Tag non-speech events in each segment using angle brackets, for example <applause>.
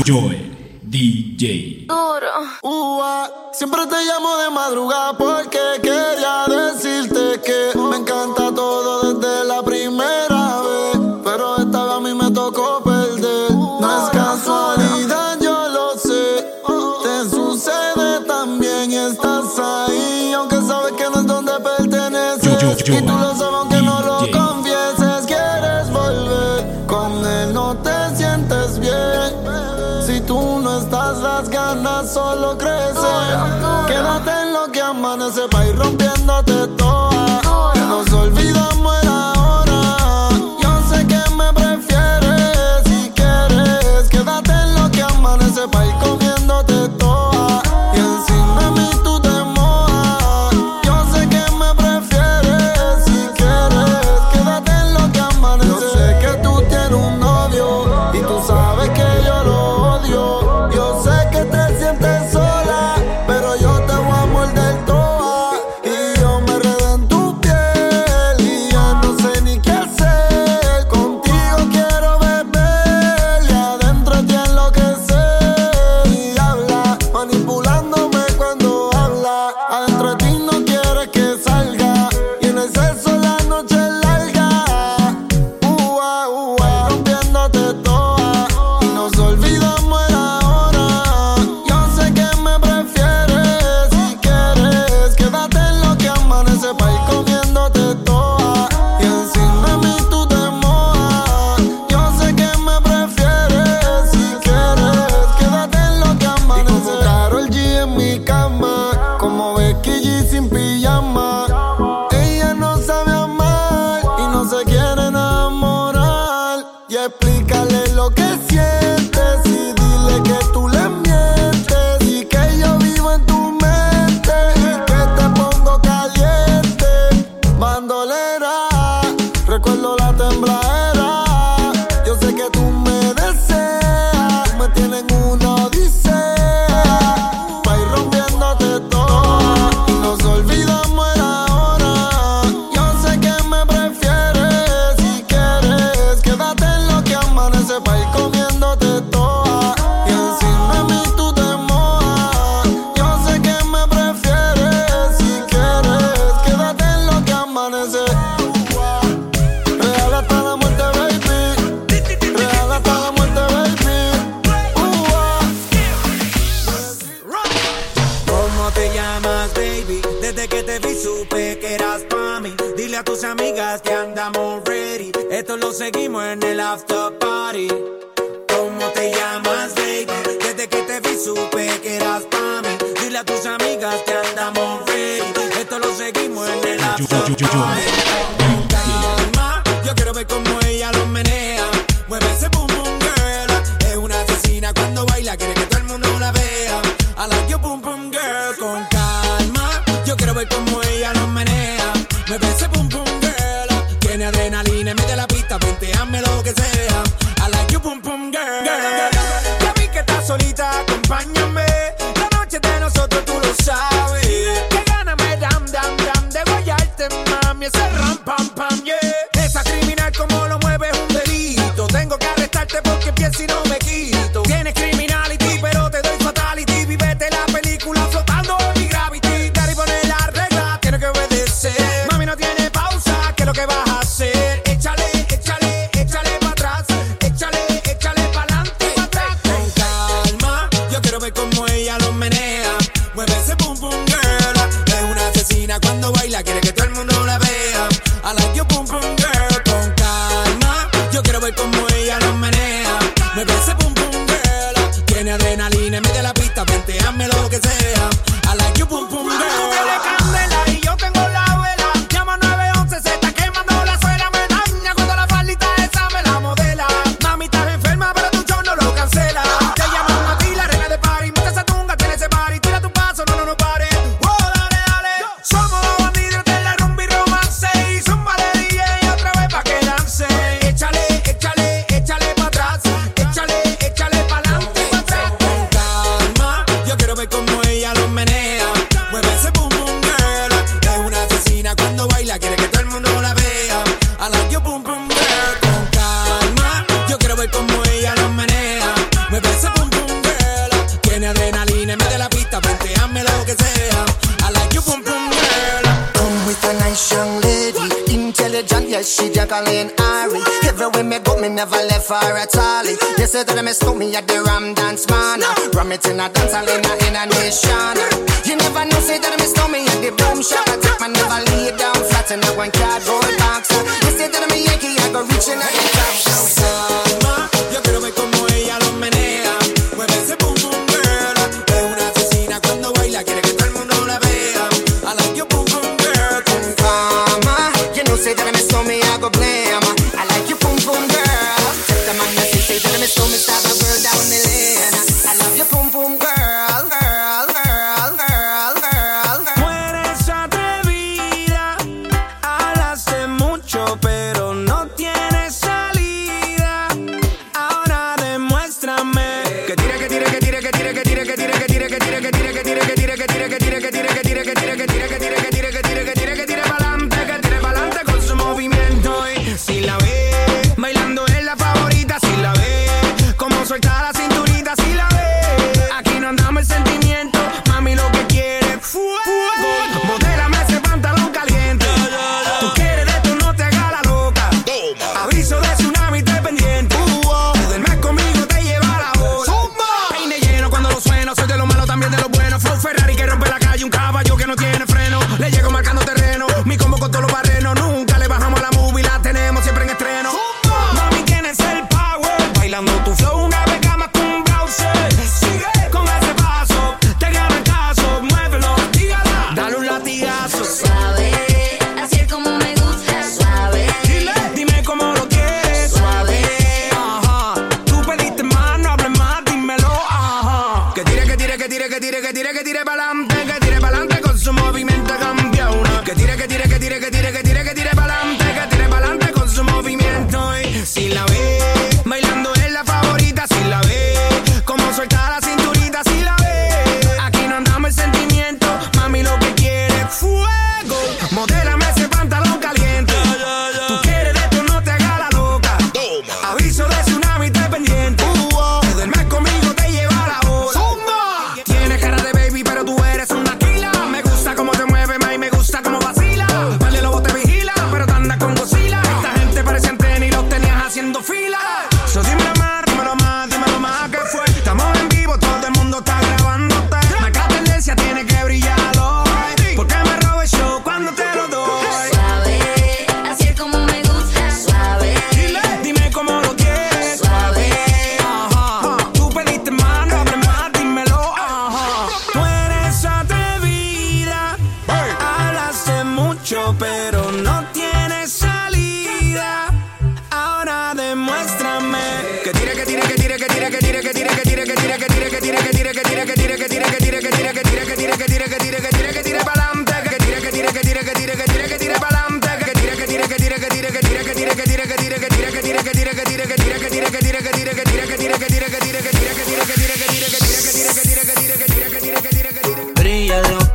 Joel DJ. Siempre te llamo de madrugada porque quería decirte que me encanta todo desde la primera vez. Pero esta vez a mí me tocó perder. No es casualidad, yo lo sé. Te sucede también, estás ahí. Aunque sabes que no es donde perteneces. Y tú lo sabes Magdalene Ari. Everywhere me go, me never left for a all. You say that me stole me at the Ram Dance Man. Ram it in a dance, I in a, in a nation. You never know, say that me stole me at the Boom Shop. I take my never lay down flat in a one cardboard box. You say that I'm a Yankee, I go reaching out the top. Summer, yo quiero ver como ella lo menea. Mueve ese me stop a bird down the lane.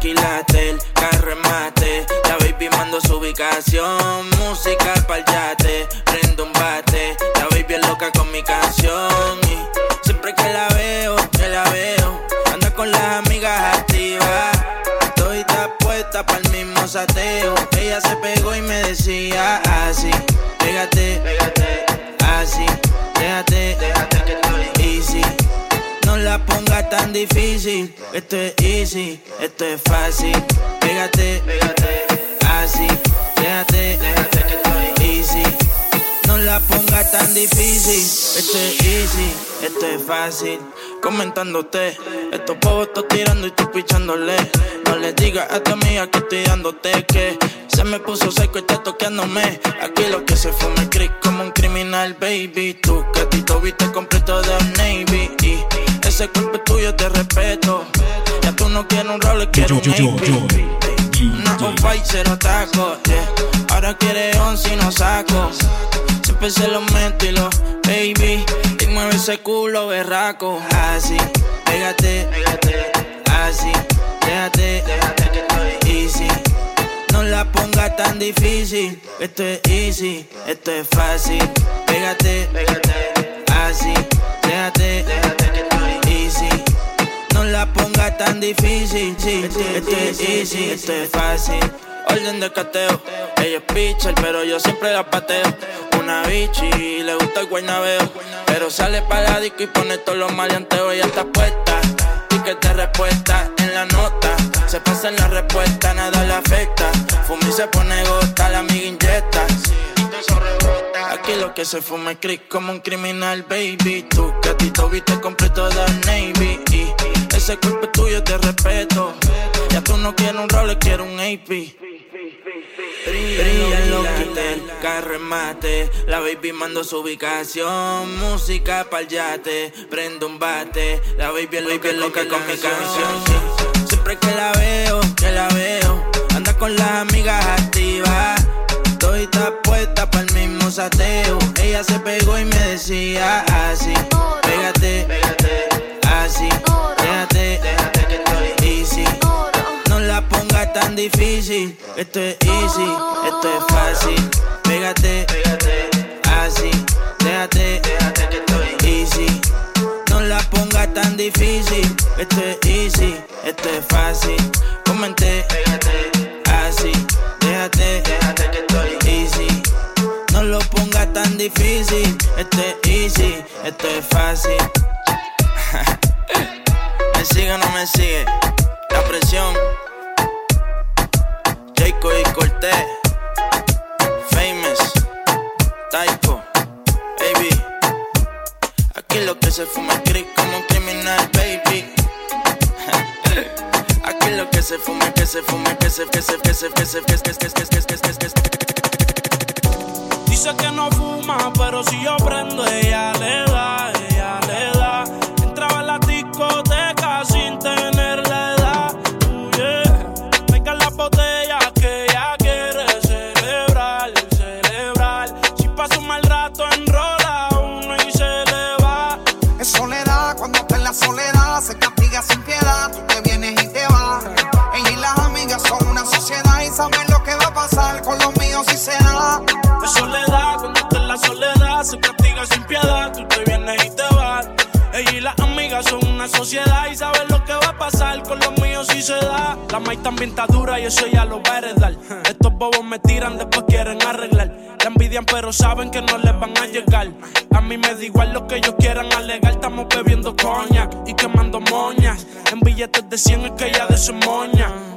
Quilates, el carro mate. La baby mando su ubicación. Música pa'l yate, prendo un bate. La baby es loca con mi canción. Y siempre que la veo, que la veo. Anda con las amigas activas. Estoy puesta pa'l mismo sateo. Ella se pegó y me decía así. Pégate, pégate, así. La ponga tan difícil. Esto es easy, esto es fácil. Pégate, pégate, así. Déjate, que estoy easy. No la ponga tan difícil. Esto es easy, esto es fácil. Comentándote, estos pavos estoy tirando y tú pichándole. No le digas a tu amiga que estoy dándote que se me puso seco y está toqueándome. Aquí lo que se fue me creí como un criminal, baby. Tu gatito viste completo de Navy. Y ese cuerpo tuyo te respeto. Ya tú no quieres un rol, quieres un Navy. Una off cero taco, yeah. Ahora quiere once y no saco. Siempre se lo meto y lo, baby. Y mueve ese culo berraco. Así, pégate, pégate. Así, déjate, déjate que estoy easy no la ponga tan difícil. Esto es easy, esto es fácil. Pégate, pégate, así. Déjate, déjate la ponga tan difícil. Sí, esto es easy, esto es fácil. orden de cateo. Ella es pitcher, pero yo siempre la pateo. Una bichi, le gusta el guaynabeo. Pero sale para la disco y pone todos los maleanteos. Ella está puesta, ticket de respuesta en la nota. Se pasa en la respuesta, nada le afecta. Fumi se pone gota, la amiga inyecta. Aquí lo que se fuma es crick como un criminal, baby. Tú, gatito, viste completo de Navy. Ese cuerpo tuyo te respeto. Ya tú no quieres un role, quieres un AP. Brilla lo que carro mate. La baby mando su ubicación. Música pa'l yate. Prendo un bate. La baby, la baby loca con mi canción. Siempre que la veo, que la veo. Anda con las amigas activas. Estoy puesta para el mismo sateo. Ella se pegó y me decía así. Pégate, pégate, difícil. Esto es easy, esto es fácil. Pégate, así. Déjate, déjate que estoy easy. No la pongas tan difícil. Esto es easy, esto es fácil. Comenté, pégate, así. Déjate, déjate que estoy easy. No lo pongas tan difícil. Esto es easy, esto es fácil. <laughs> ¿Me sigue o no me sigue? Y Cortés. Famous. Taiko. Baby. Aquí lo que se fuma es crick como un criminal, baby. <laughs> Aquí lo que se fuma, que se fuma, que se, que se, que se, que se, que se, que se, que se, que se. Dice que no fuma, pero si yo prendo, ella le da, Soledad, cuando está en la soledad, se castiga sin piedad. Tú te vienes y te vas. Ella y las amigas son una sociedad y saben lo que va a pasar con los míos si se da. Es soledad, cuando está en la soledad, se castiga sin piedad. Tú te vienes y te vas. Ella y las amigas son una sociedad y saben lo que va a pasar con los míos si se da. La maíz también está dura y eso ya lo va a heredar. Estos bobos me tiran, después quieren arreglar. Envidian, pero saben que no les van a llegar. A mí me da igual lo que ellos quieran alegar. Estamos bebiendo coña y quemando moñas. En billetes de 100 es que ella de su moña.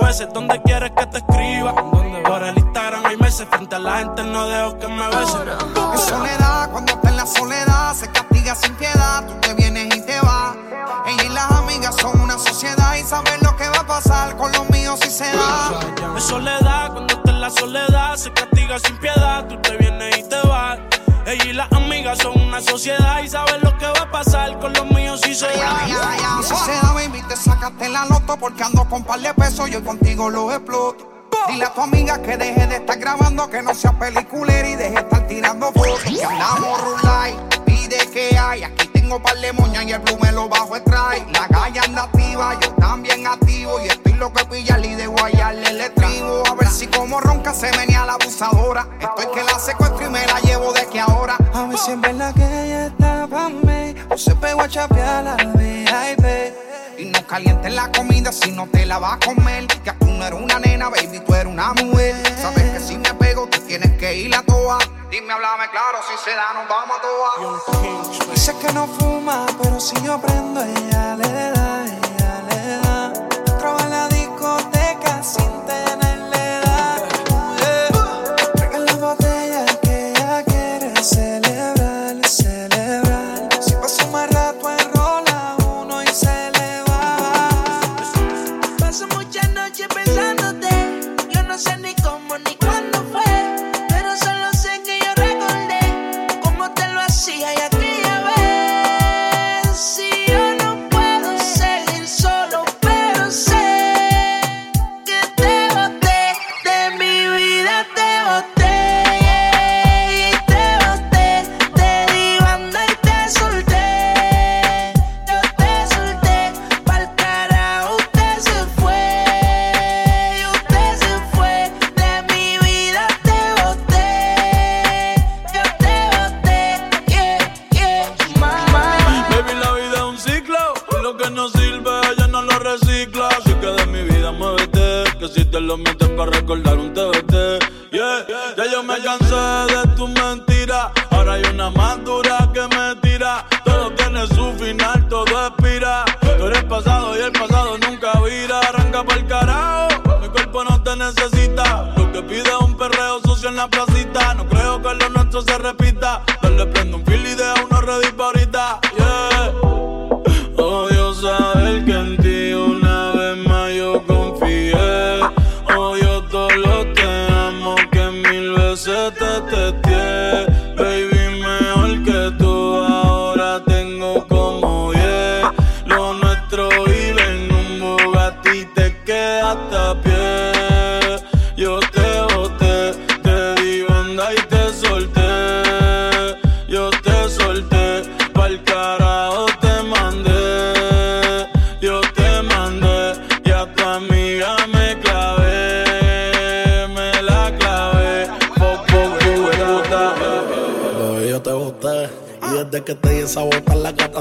¿Dónde quieres que te escriba? Por el Instagram hay meses. Frente a la gente no dejo que me besen. Es soledad, cuando está en la soledad, se castiga sin piedad. Tú te vienes y te vas. Ella y las amigas son una sociedad y saben lo que va a pasar con los míos si se da. Es soledad, cuando está en la soledad, se castiga sin piedad. Tú te vienes y te vas. Ella y las amigas son una sociedad y saben lo que va a pasar con los míos si se da. Y si se da, baby, te sacaste la porque ando con par de pesos. Yo contigo los exploto. Dile a tu amiga que deje de estar grabando, que no sea peliculera y deje de estar tirando fotos. Que andamos rulay, pide que hay. Aquí tengo par de moñas y el blue me lo bajo el try. La calle anda activa, yo también activo. Y estoy loco de pillarle y de guayarle el estribo. A ver si como ronca se venía la abusadora. Estoy que la secuestro y me la llevo de que ahora. A ver si en verdad que ella está pa' mí O se pegó a chapear la VIP Y no calientes la comida si no te la vas a comer. Que tú no eres una nena, baby, tú eres una mujer. Sabes que si me pego, tú tienes que ir a toa. Dime, háblame claro, si se da, nos vamos a toa. Dice que no fuma, pero si yo prendo, ella le da, ella le da. Traba en la discoteca sin nuestro se repita. Dale prendo un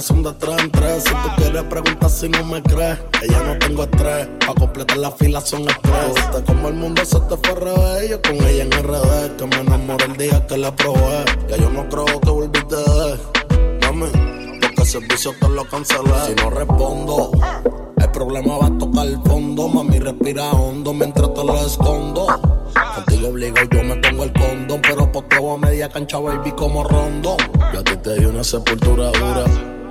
son de tres en tres. Si tú quieres preguntar si no me crees, ya no tengo estrés. Pa' completar la fila son estrés. Te como el mundo se te fue revés. Yo con ella en RD, que me enamoré el día que la probé. Ya yo no creo que volviste de Mami, porque el servicio te lo cancelé. Si no respondo, el problema va a tocar el fondo. Mami, respira hondo mientras te lo escondo. Contigo obligo, yo me pongo el condón. Pero posteo a media cancha, baby, como rondo. Yo a ti te di una sepultura dura.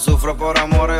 sufro por amores,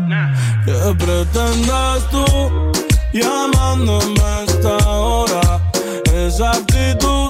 ¿Qué pretendes tú llamándome a esta hora? Esa actitud,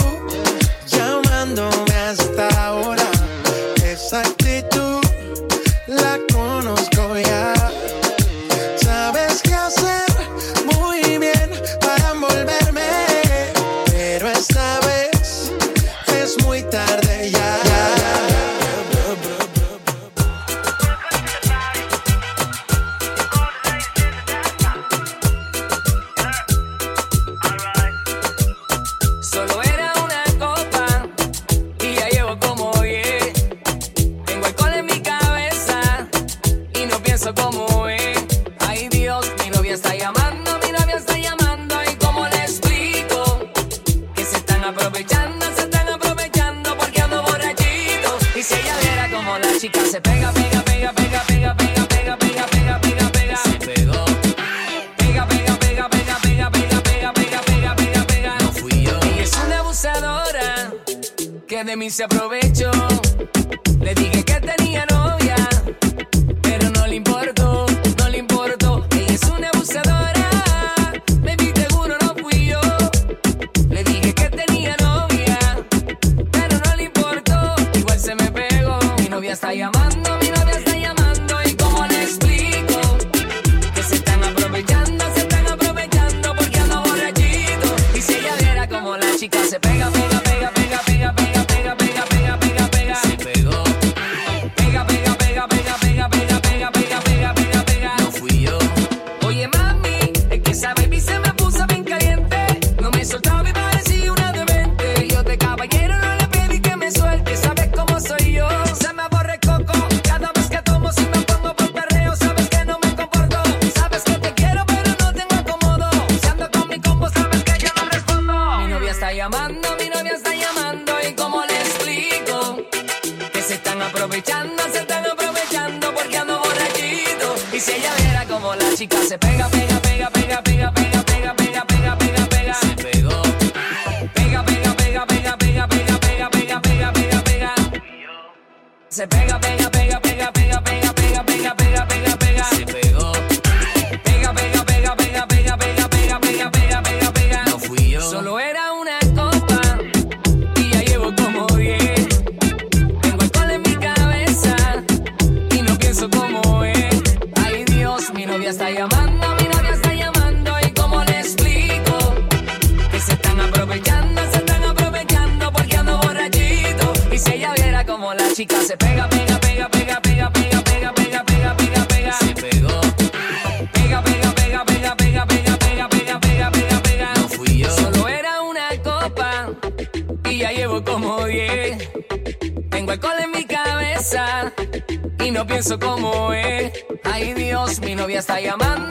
como es. Ay Dios, mi novia está llamando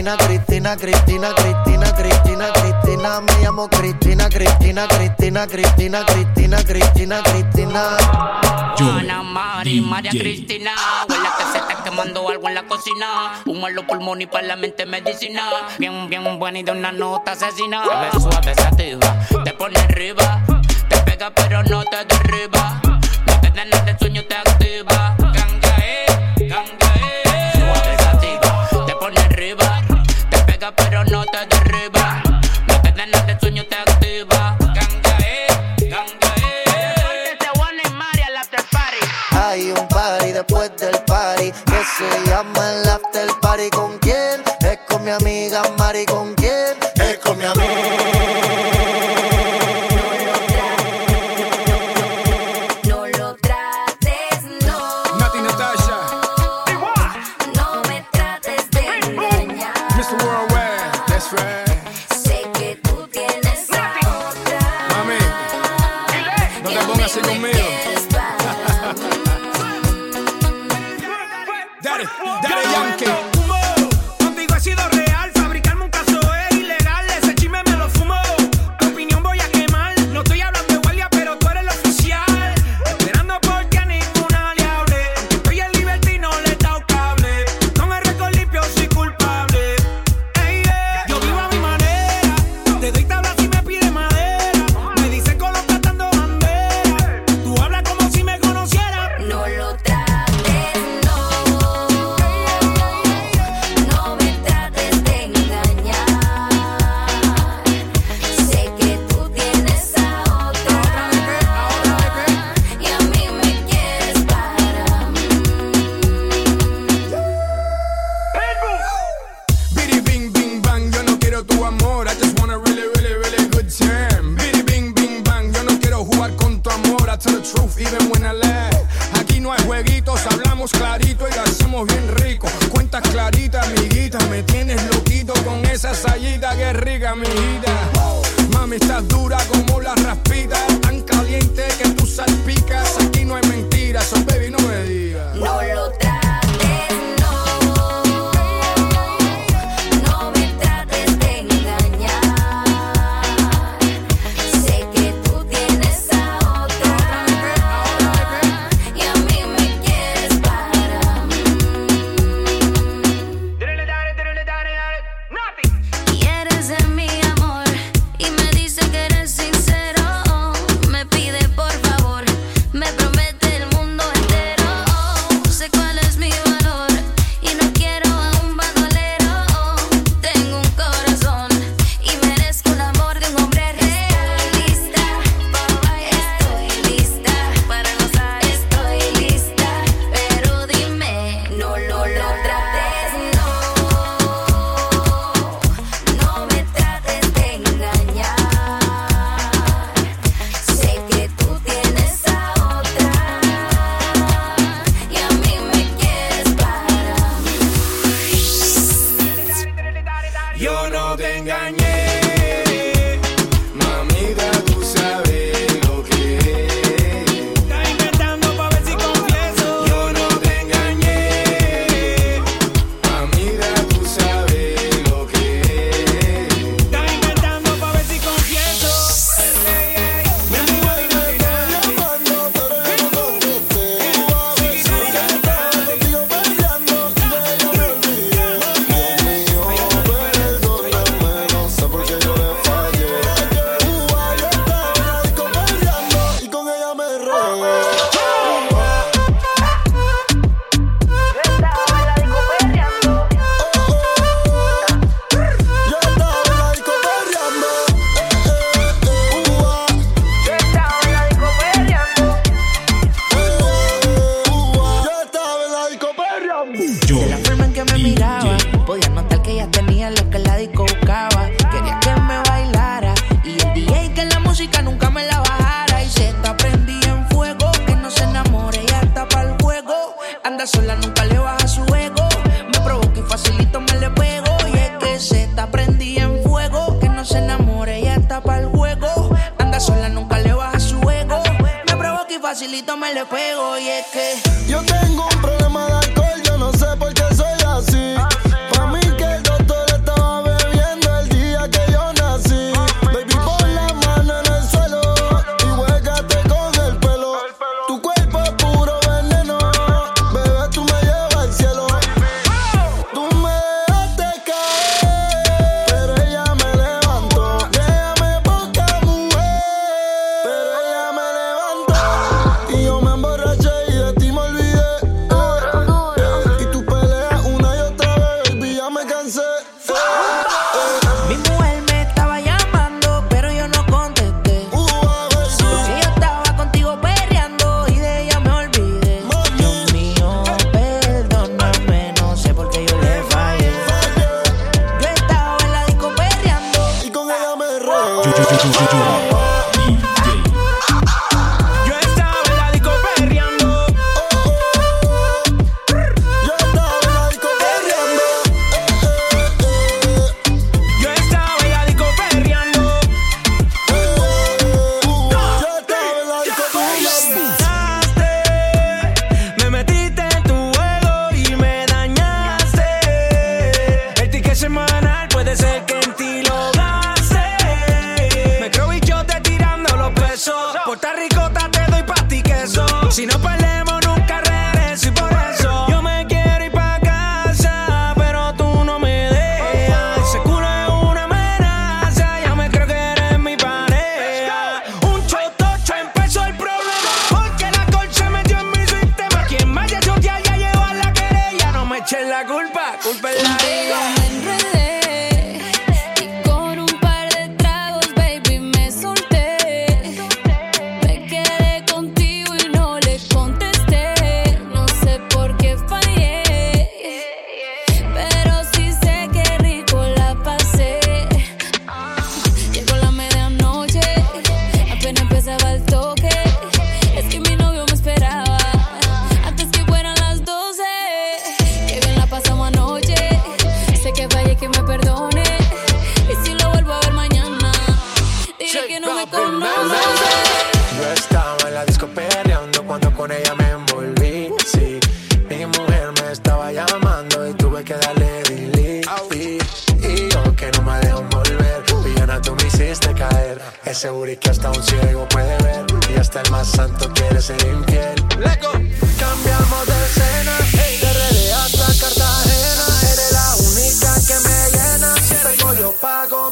Cristina, Cristina, Cristina, Cristina, Cristina, Cristina. Me llamo Cristina, Cristina, Cristina, Cristina, Cristina, Cristina, Cristina. Ana Mari, María Cristina. Huele que se está quemando algo en la cocina. Humo en los pulmones y para la mente medicina. Bien, bien buena y de una nota asesina. Te suave, sativa, te pone arriba. Te pega pero no te derriba. No te da nada de su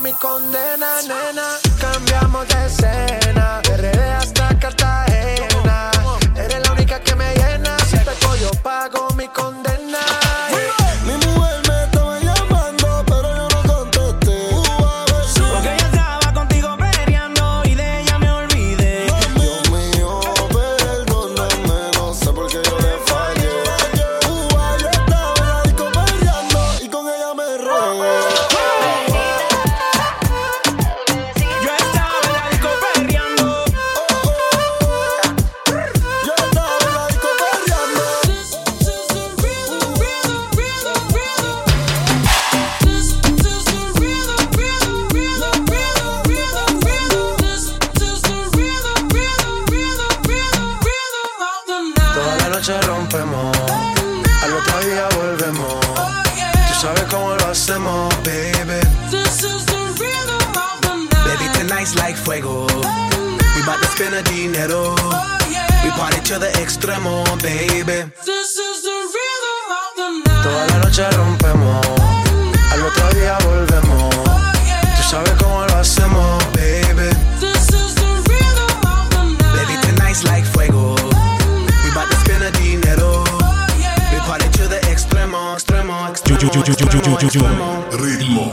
mi condena, nena. Ritmo.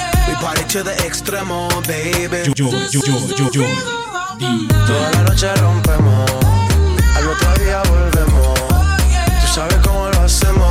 Party to the extremo, baby. Yo, yo, yo, yo, yo, Toda la noche rompemos, al otro día volvemos. Tú sabes cómo lo hacemos,